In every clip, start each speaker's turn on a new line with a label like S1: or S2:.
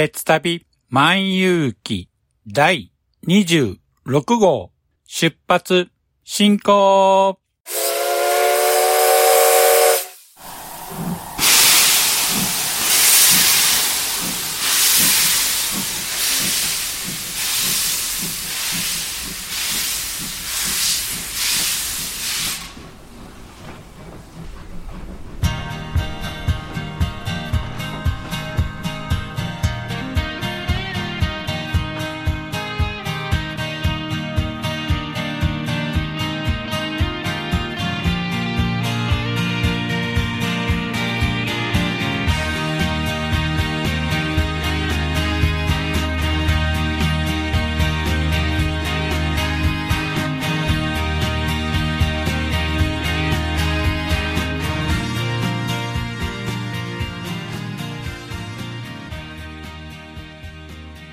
S1: 鉄旅万有記第26号出発進行。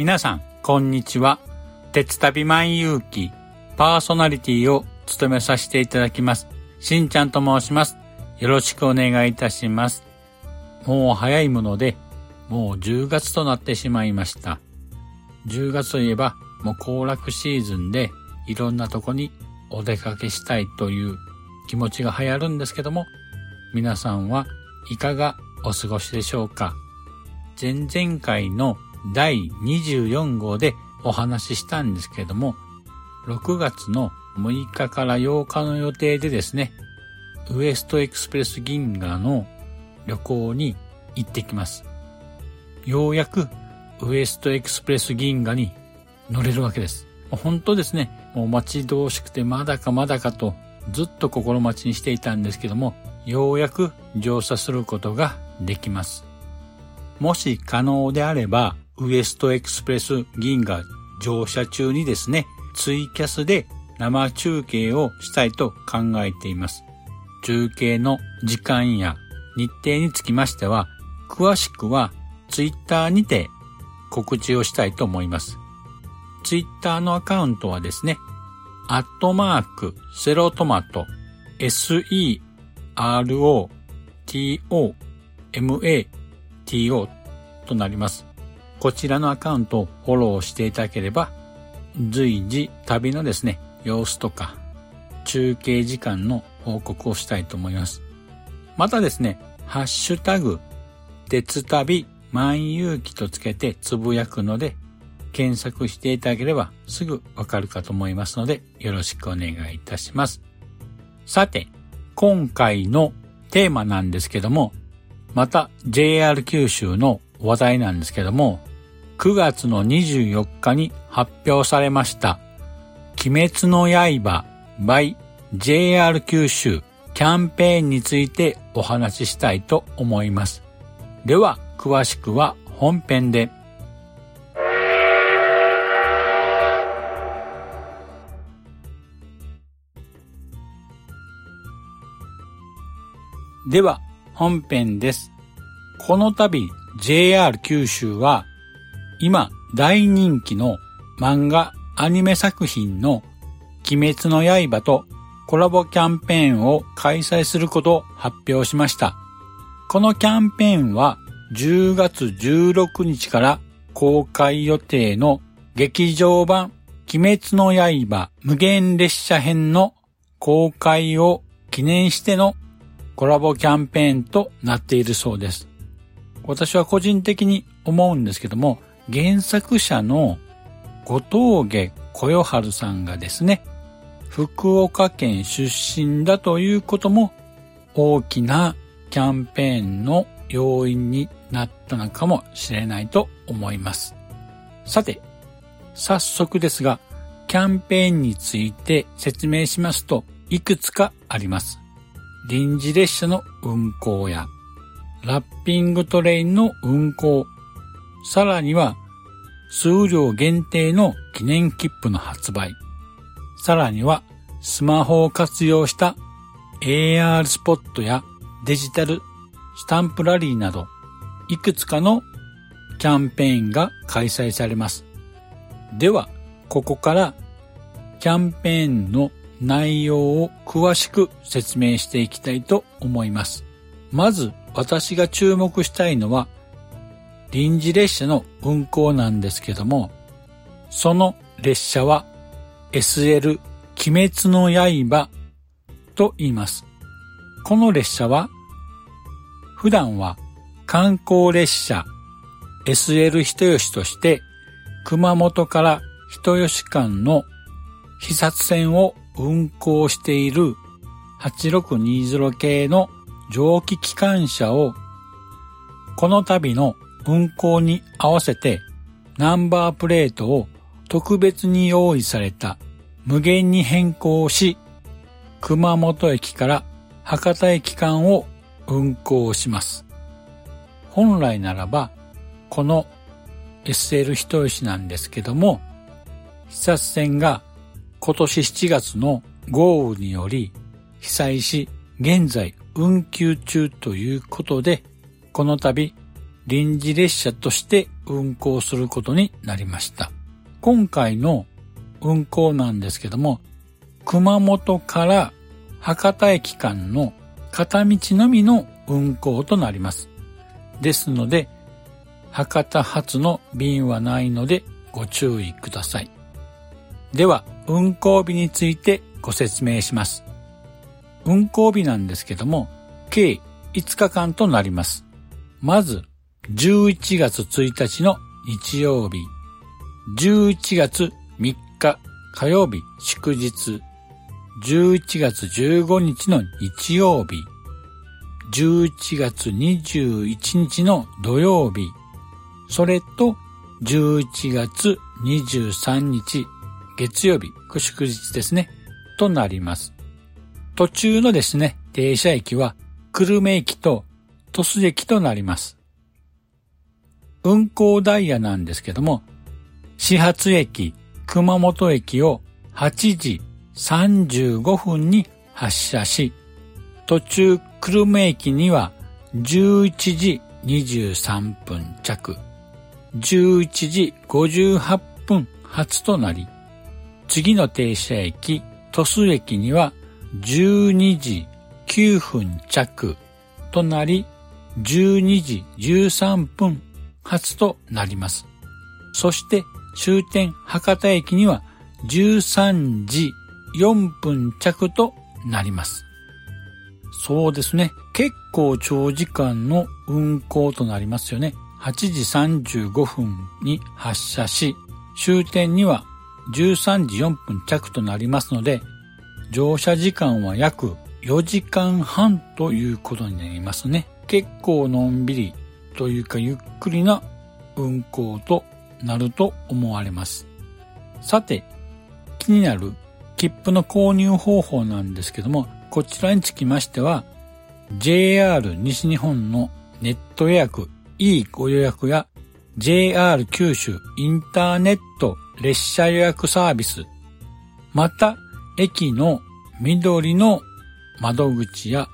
S1: 皆さん、こんにちは。鉄旅万有記パーソナリティを務めさせていただきます。しんちゃんと申します。よろしくお願いいたします。もう早いもので、もう10月となってしまいました。10月といえば、もう行楽シーズンでいろんなとこにお出かけしたいという気持ちが流行るんですけども、皆さんはいかがお過ごしでしょうか前々回の第24号でお話ししたんですけれども、6月の6日から8日の予定でですね、ウエストエクスプレス銀河の旅行に行ってきます。ようやくウエストエクスプレス銀河に乗れるわけです。本当ですね、もう待ち遠しくてまだかまだかとずっと心待ちにしていたんですけども、ようやく乗車することができます。もし可能であれば、ウエストエクスプレス銀河乗車中にですね、ツイキャスで生中継をしたいと考えています。中継の時間や日程につきましては、詳しくはツイッターにて告知をしたいと思います。ツイッターのアカウントはですね、アットマーク、セロトマト、s-e-r-o-t-o-m-a-t-o となります。こちらのアカウントをフォローしていただければ、随時旅のですね、様子とか、中継時間の報告をしたいと思います。またですね、ハッシュタグ、鉄旅万有記とつけてつぶやくので、検索していただければすぐわかるかと思いますので、よろしくお願いいたします。さて、今回のテーマなんですけども、また JR 九州の話題なんですけども、9月の24日に発表されました、鬼滅の刃 by JR 九州キャンペーンについてお話ししたいと思います。では、詳しくは本編で。では、本編です。この度、JR 九州は今大人気の漫画アニメ作品の鬼滅の刃とコラボキャンペーンを開催することを発表しました。このキャンペーンは10月16日から公開予定の劇場版鬼滅の刃無限列車編の公開を記念してのコラボキャンペーンとなっているそうです。私は個人的に思うんですけども、原作者の後峠小夜春さんがですね、福岡県出身だということも大きなキャンペーンの要因になったのかもしれないと思います。さて、早速ですが、キャンペーンについて説明しますと、いくつかあります。臨時列車の運行や、ラッピングトレインの運行、さらには数量限定の記念切符の発売、さらにはスマホを活用した AR スポットやデジタルスタンプラリーなど、いくつかのキャンペーンが開催されます。では、ここからキャンペーンの内容を詳しく説明していきたいと思います。まず私が注目したいのは臨時列車の運行なんですけども、その列車は SL 鬼滅の刃と言います。この列車は普段は観光列車 SL 人吉として熊本から人吉間の被殺線を運行している8620系の蒸気機関車をこの度の運行に合わせてナンバープレートを特別に用意された無限に変更し熊本駅から博多駅間を運行します。本来ならばこの SL 人吉なんですけども、被殺線が今年7月の豪雨により被災し、現在運休中ということで、この度臨時列車として運行することになりました。今回の運行なんですけども、熊本から博多駅間の片道のみの運行となります。ですので、博多発の便はないのでご注意ください。では、運行日についてご説明します。運行日なんですけども、計5日間となります。まず、11月1日の日曜日、11月3日火曜日祝日、11月15日の日曜日、11月21日の土曜日、それと11月23日月曜日、祝日ですね、となります。途中のですね、停車駅は久留米駅と鳥栖駅となります。運行ダイヤなんですけども、始発駅、熊本駅を8時35分に発車し、途中久留米駅には11時23分着、11時58分発となり、次の停車駅、鳥栖駅には12時9分着となり、12時13分発となります。そして終点博多駅には13時4分着となります。そうですね。結構長時間の運行となりますよね。8時35分に発車し、終点には13時4分着となりますので、乗車時間は約4時間半ということになりますね。結構のんびりというかゆっくりな運行となると思われます。さて、気になる切符の購入方法なんですけども、こちらにつきましては、JR 西日本のネット予約 E ご予約や JR 九州インターネット列車予約サービス、また駅の緑の窓口や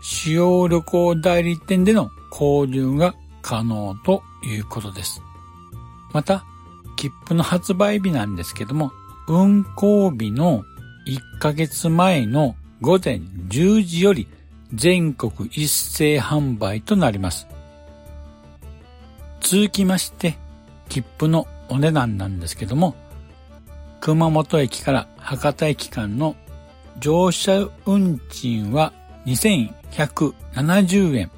S1: 主要旅行代理店での購入が可能ということです。また、切符の発売日なんですけども、運行日の1ヶ月前の午前10時より全国一斉販売となります。続きまして、切符のお値段なんですけども、熊本駅から博多駅間の乗車運賃は2170円。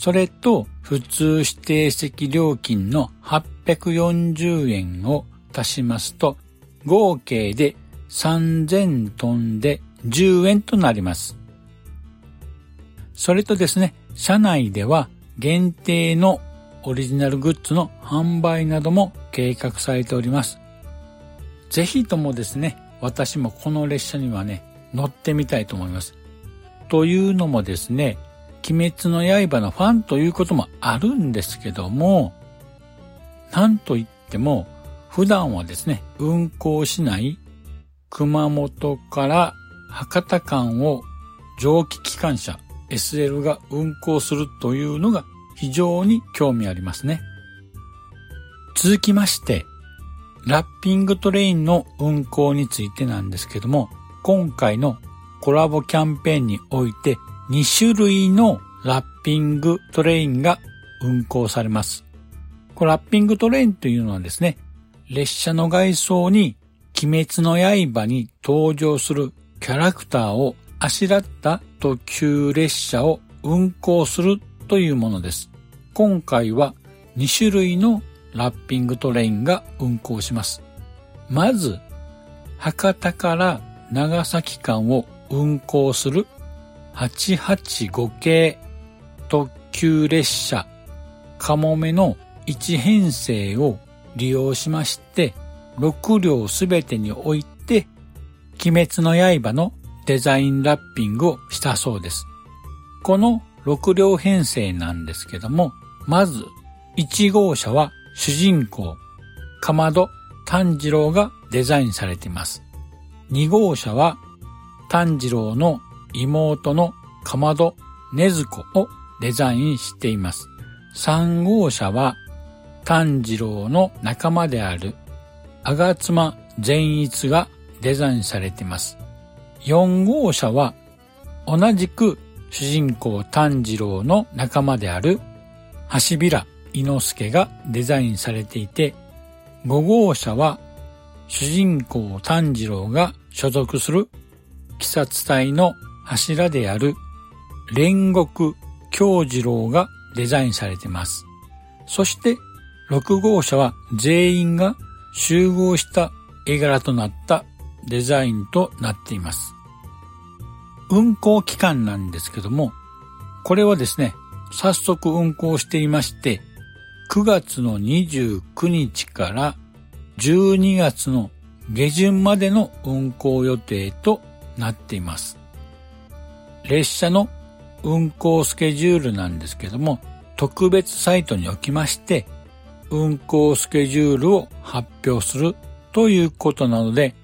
S1: それと普通指定席料金の840円を足しますと合計で3000トンで10円となります。それとですね、車内では限定のオリジナルグッズの販売なども計画されております。ぜひともですね、私もこの列車にはね、乗ってみたいと思います。というのもですね、鬼滅の刃のファンということもあるんですけども、なんといっても、普段はですね、運行しない熊本から博多間を蒸気機関車 SL が運行するというのが非常に興味ありますね。続きまして、ラッピングトレインの運行についてなんですけども、今回のコラボキャンペーンにおいて2種類のラッピングトレインが運行されます。こラッピングトレインというのはですね、列車の外装に鬼滅の刃に登場するキャラクターをあしらった特急列車を運行するというものです。今回は2種類のラッピングトレインが運行します。まず、博多から長崎間を運行する885系特急列車かもめの1編成を利用しまして、6両すべてにおいて、鬼滅の刃のデザインラッピングをしたそうです。この6両編成なんですけども、まず1号車は主人公、かまど炭治郎がデザインされています。2号車は炭治郎の妹のかまどねずこをデザインしています。3号車は炭治郎の仲間である吾妻善逸がデザインされています。4号車は同じく主人公炭治郎の仲間である橋平伊之助がデザインされていて、5号車は主人公炭治郎が所属する鬼殺隊の柱である煉獄京次郎がデザインされています。そして6号車は全員が集合した絵柄となったデザインとなっています。運行期間なんですけども、これはですね、早速運行していまして、9月の29日から12月の下旬までの運行予定となっています。列車の運行スケジュールなんですけども、特別サイトにおきまして、運行スケジュールを発表するということなので、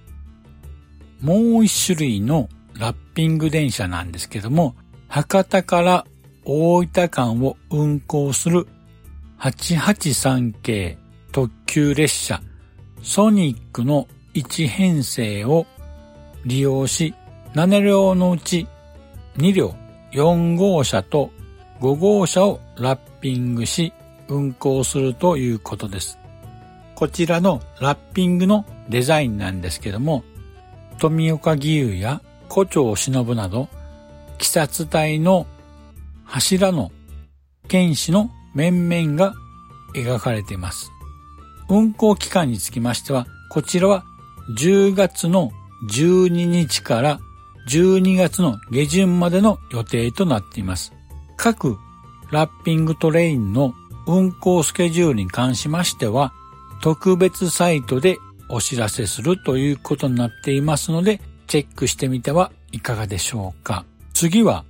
S1: もう一種類のラッピング電車なんですけども、博多から大分間を運行する883系特急列車ソニックの1編成を利用し、7両のうち2両4号車と5号車をラッピングし運行するということです。こちらのラッピングのデザインなんですけども、富岡義勇や古町忍など、鬼殺隊の柱の剣士の面々が描かれています。運行期間につきましては、こちらは10月の12日から12月の下旬までの予定となっています。各ラッピングトレインの運行スケジュールに関しましては、特別サイトでお知らせするということになっていますので、チェックしてみてはいかがでしょうか。次は、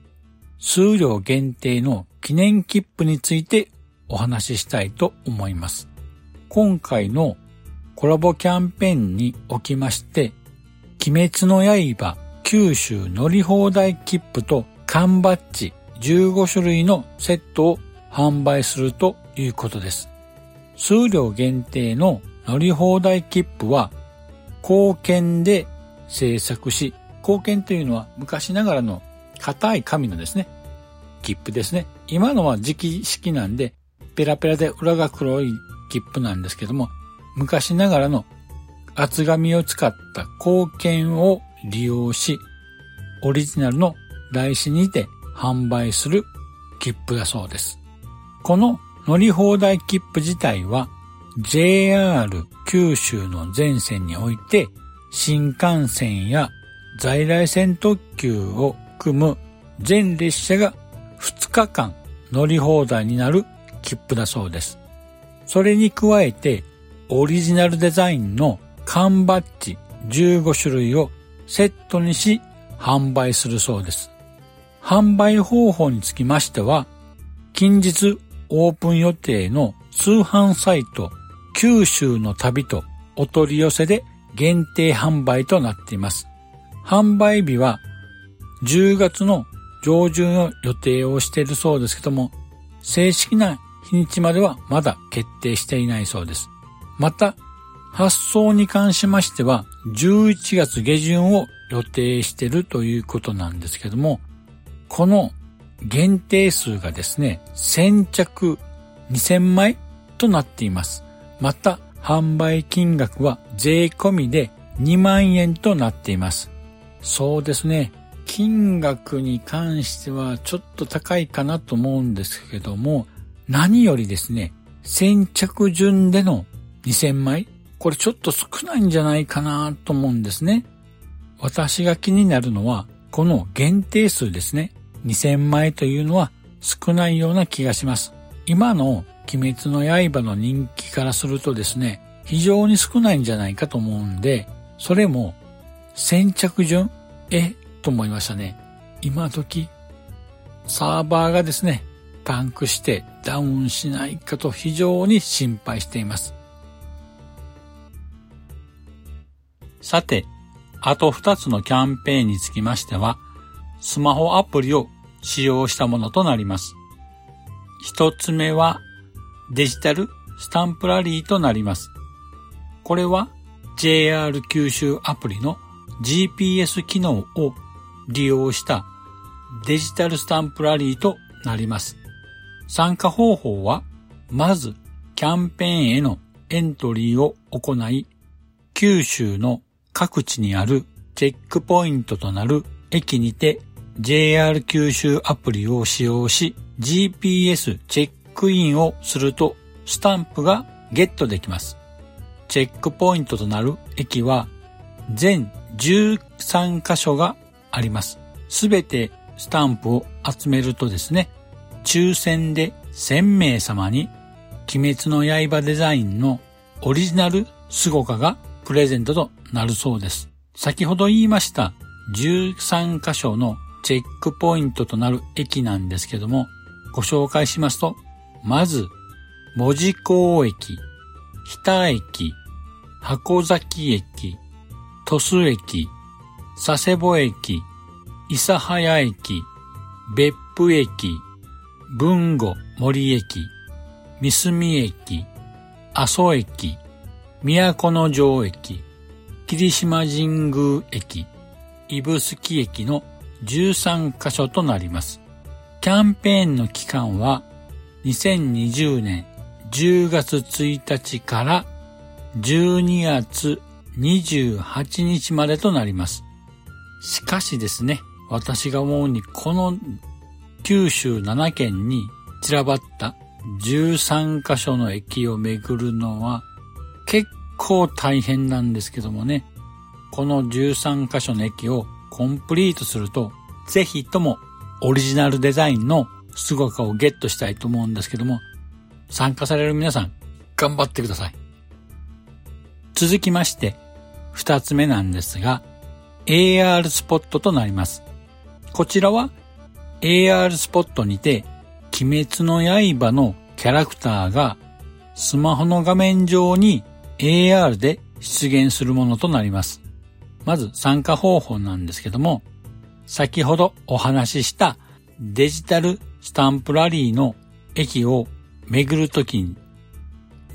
S1: 数量限定の記念切符についてお話ししたいと思います。今回のコラボキャンペーンにおきまして、鬼滅の刃九州乗り放題切符と缶バッジ15種類のセットを販売するということです。数量限定の乗り放題切符は、貢献で制作し、貢献というのは昔ながらの硬い紙のですね、切符ですね。今のは直式なんで、ペラペラで裏が黒い切符なんですけども、昔ながらの厚紙を使った貢献を利用し、オリジナルの台紙にて販売する切符だそうです。この乗り放題切符自体は JR 九州の全線において新幹線や在来線特急を含む全列車が2日間乗り放題になる切符だそうです。それに加えて、オリジナルデザインの缶バッジ15種類をセットにし販売するそうです。販売方法につきましては、近日オープン予定の通販サイト九州の旅とお取り寄せで限定販売となっています。販売日は10月の上旬の予定をしているそうですけども、正式な日にちまではまだ決定していないそうです。また、発送に関しましては、11月下旬を予定してるということなんですけども、この限定数がですね、先着2000枚となっています。また、販売金額は税込みで2万円となっています。そうですね。金額に関してはちょっと高いかなと思うんですけども、何よりですね、先着順での2000枚これちょっと少ないんじゃないかなと思うんですね。私が気になるのは、この限定数ですね。2000枚というのは少ないような気がします。今の鬼滅の刃の人気からするとですね、非常に少ないんじゃないかと思うんで、それも先着順えと思いましたね。今時、サーバーがですね、パンクしてダウンしないかと非常に心配しています。さて、あと2つのキャンペーンにつきましては、スマホアプリを使用したものとなります。一つ目はデジタルスタンプラリーとなります。これは JR 九州アプリの GPS 機能を利用したデジタルスタンプラリーとなります。参加方法は、まずキャンペーンへのエントリーを行い、九州の各地にあるチェックポイントとなる駅にて JR 九州アプリを使用し GPS チェックインをするとスタンプがゲットできます。チェックポイントとなる駅は全13箇所があります。すべてスタンプを集めるとですね、抽選で1000名様に鬼滅の刃デザインのオリジナルスゴカがプレゼントとなるそうです。先ほど言いました13箇所のチェックポイントとなる駅なんですけども、ご紹介しますと、まず、門司港駅、日田駅、箱崎駅、鳥栖駅、佐世保駅、諫早駅、別府駅、文後森駅、三隅駅、阿蘇駅、都城駅、霧島神宮駅、指宿駅の13カ所となります。キャンペーンの期間は2020年10月1日から12月28日までとなります。しかしですね、私が思うにこの九州7県に散らばった13カ所の駅を巡るのは結構大変なんですけどもね、この13箇所の駅をコンプリートすると、ぜひともオリジナルデザインのスゴカをゲットしたいと思うんですけども、参加される皆さん、頑張ってください。続きまして、二つ目なんですが、AR スポットとなります。こちらは AR スポットにて、鬼滅の刃のキャラクターがスマホの画面上に AR で出現するものとなります。まず参加方法なんですけども、先ほどお話ししたデジタルスタンプラリーの駅を巡るときに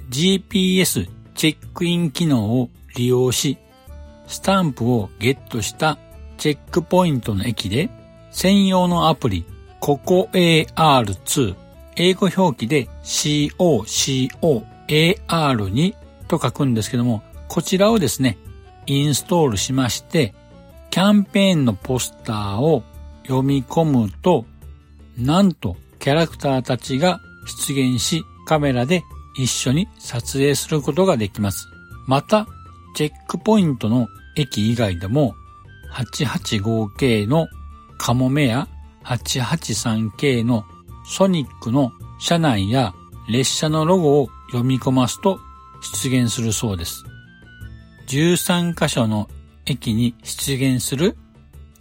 S1: GPS チェックイン機能を利用し、スタンプをゲットしたチェックポイントの駅で専用のアプリココ AR2 英語表記で COCOAR にと書くんですけども、こちらをですね、インストールしまして、キャンペーンのポスターを読み込むと、なんとキャラクターたちが出現し、カメラで一緒に撮影することができます。また、チェックポイントの駅以外でも、885系のカモメや883系のソニックの車内や列車のロゴを読み込ますと出現するそうです。13箇所の駅に出現する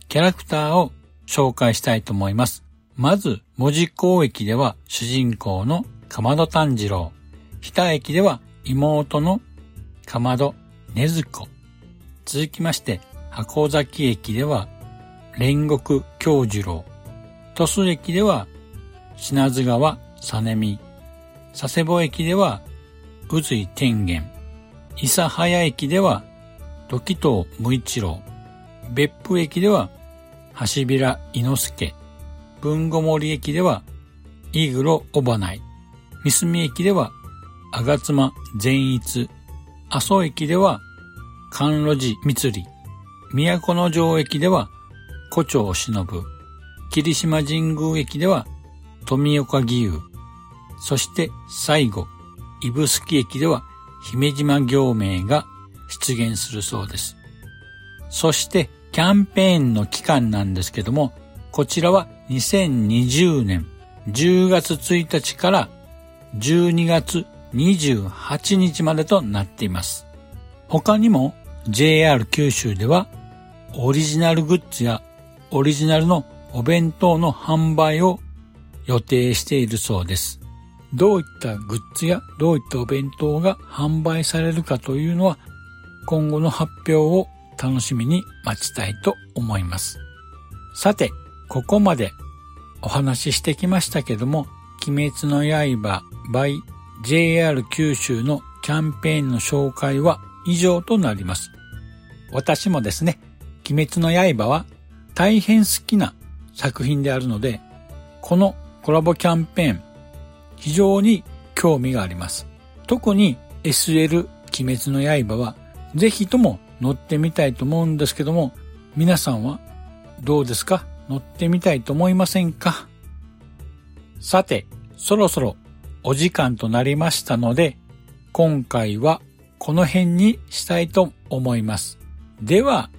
S1: キャラクターを紹介したいと思います。まず、文字港駅では主人公のかまど炭治郎。日田駅では妹のかまどねずこ。続きまして、箱崎駅では煉獄京次郎。鳥栖駅では品津川実美。佐世保駅では宇髄天元。諫早駅では時藤無一郎。別府駅では橋平伊之助。文後森駅ではイグロ小花三隅駅では吾妻善逸。阿蘇駅では甘露寺三里。都城駅では古町忍。霧島神宮駅では富岡義勇。そして最後、指宿駅では姫島行名が出現するそうです。そしてキャンペーンの期間なんですけども、こちらは2020年10月1日から12月28日までとなっています。他にも JR 九州ではオリジナルグッズやオリジナルのお弁当の販売を予定しているそうです。どういったグッズやどういったお弁当が販売されるかというのは今後の発表を楽しみに待ちたいと思います。さて、ここまでお話ししてきましたけども、鬼滅の刃 by JR 九州のキャンペーンの紹介は以上となります。私もですね、鬼滅の刃は大変好きな作品であるので、このコラボキャンペーン、非常に興味があります。特に SL 鬼滅の刃は、ぜひとも乗ってみたいと思うんですけども、皆さんはどうですか？乗ってみたいと思いませんか？さて、そろそろお時間となりましたので、今回はこの辺にしたいと思います。では、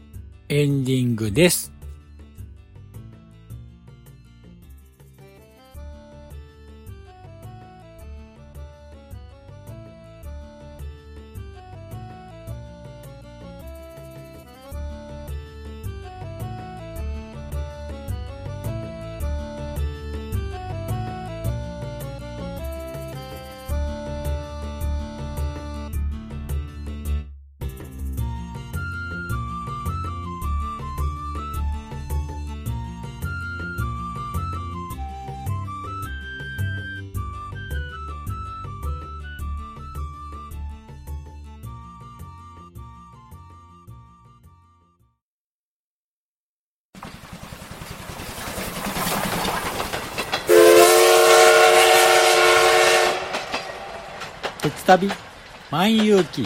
S1: エンディングです。旅万有記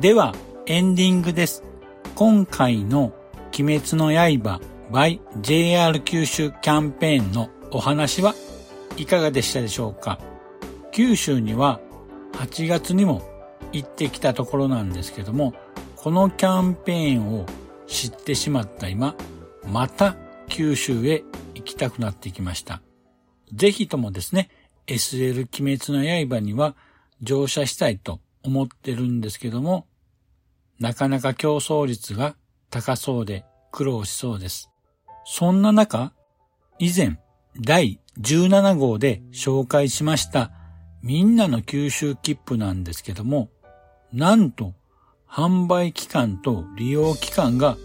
S1: では、エンディングです。今回の鬼滅の刃 by JR 九州キャンペーンのお話はいかがでしたでしょうか九州には8月にも行ってきたところなんですけども、このキャンペーンを知ってしまった今、また九州へ行きたくなってきました。ぜひともですね、SL 鬼滅の刃には乗車したいと思ってるんですけども、なかなか競争率が高そうで苦労しそうです。そんな中、以前第17号で紹介しましたみんなの九州切符なんですけども、なんと販売期間と利用期間が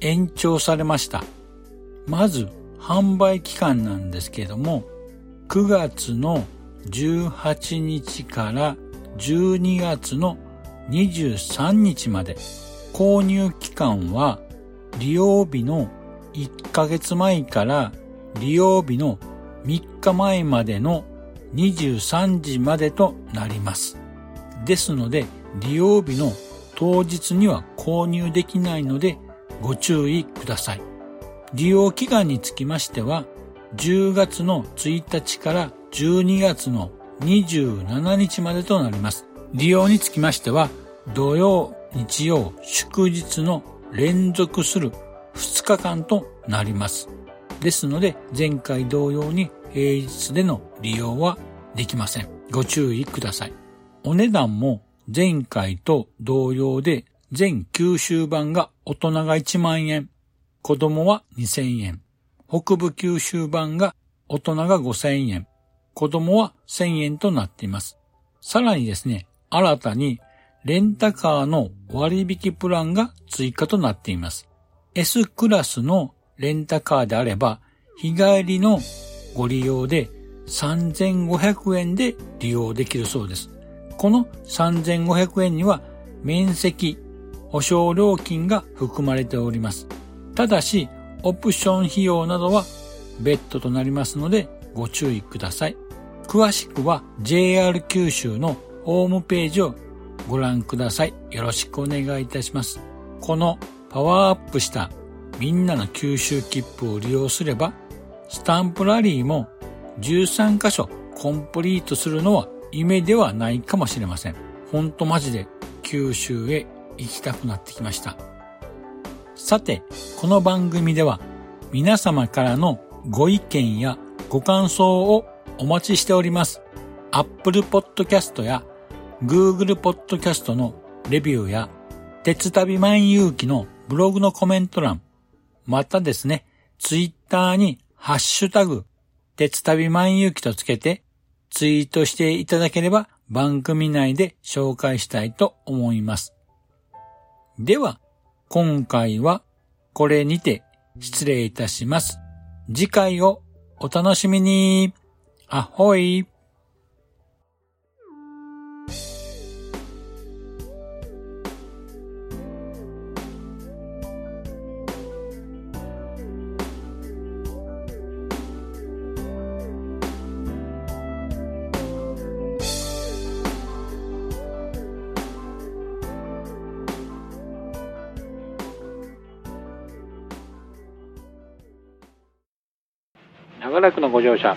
S1: 延長されました。まず、販売期間なんですけども、9月の18日から12月の23日まで、購入期間は利用日の1ヶ月前から利用日の3日前までの23時までとなります。ですので、利用日の当日には購入できないのでご注意ください。利用期間につきましては、10月の1日から12月の27日までとなります。利用につきましては、土曜、日曜、祝日の連続する2日間となります。ですので、前回同様に平日での利用はできません。ご注意ください。お値段も前回と同様で、全九州版が大人が1万円、子供は2000円。北部九州版が大人が5000円、子供は1000円となっています。さらにですね、新たにレンタカーの割引プランが追加となっています。S クラスのレンタカーであれば、日帰りのご利用で3500円で利用できるそうです。この3500円には面積、保証料金が含まれております。ただし、オプション費用などは別途となりますのでご注意ください。詳しくは JR 九州のホームページをご覧ください。よろしくお願いいたします。このパワーアップしたみんなの九州切符を利用すれば、スタンプラリーも13箇所コンプリートするのは夢ではないかもしれません。ほんとマジで九州へ行きたくなってきました。さて、この番組では皆様からのご意見やご感想をお待ちしております。Apple Podcast や Google Podcast のレビューや鉄旅万有機のブログのコメント欄、またですね、Twitter にハッシュタグ、鉄旅万有機とつけてツイートしていただければ番組内で紹介したいと思います。では、今回はこれにて失礼いたします。次回をお楽しみに。あほい。
S2: 長らくのご乗車、